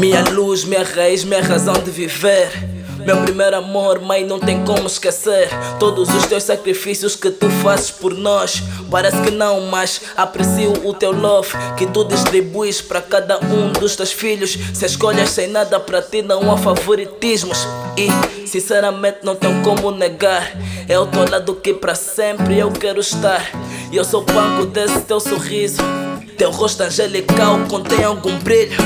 Minha luz, minha raiz, minha razão de viver. Meu primeiro amor, mãe, não tem como esquecer. Todos os teus sacrifícios que tu fazes por nós. Parece que não, mas aprecio o teu love que tu distribuis para cada um dos teus filhos. Se escolhas sem nada para ti, não há favoritismos. E, sinceramente, não tenho como negar. É o teu lado que para sempre eu quero estar. E eu sou banco desse teu sorriso Teu rosto angelical contém algum brilho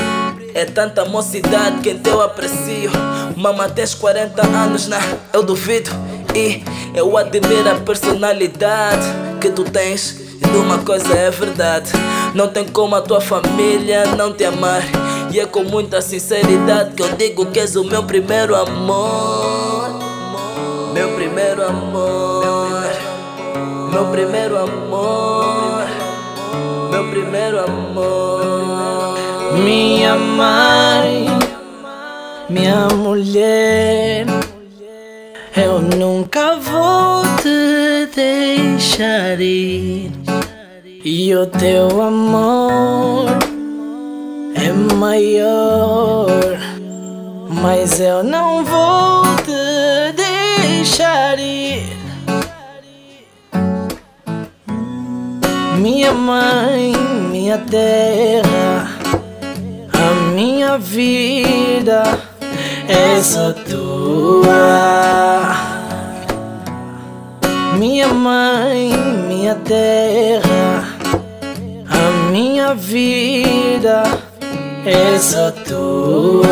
é tanta mocidade que eu aprecio. Mama, tens 40 anos, né? Eu duvido. E eu admiro a personalidade que tu tens. E uma coisa é verdade: não tem como a tua família não te amar. E é com muita sinceridade que eu digo que és o meu primeiro amor. Meu primeiro amor. Meu primeiro amor. Meu primeiro amor. Minha mãe, minha mulher, eu nunca vou te deixar ir. E o teu amor é maior, mas eu não vou te deixar ir. Minha mãe, minha terra minha vida é só tua. Minha mãe, minha terra, a minha vida é só tua.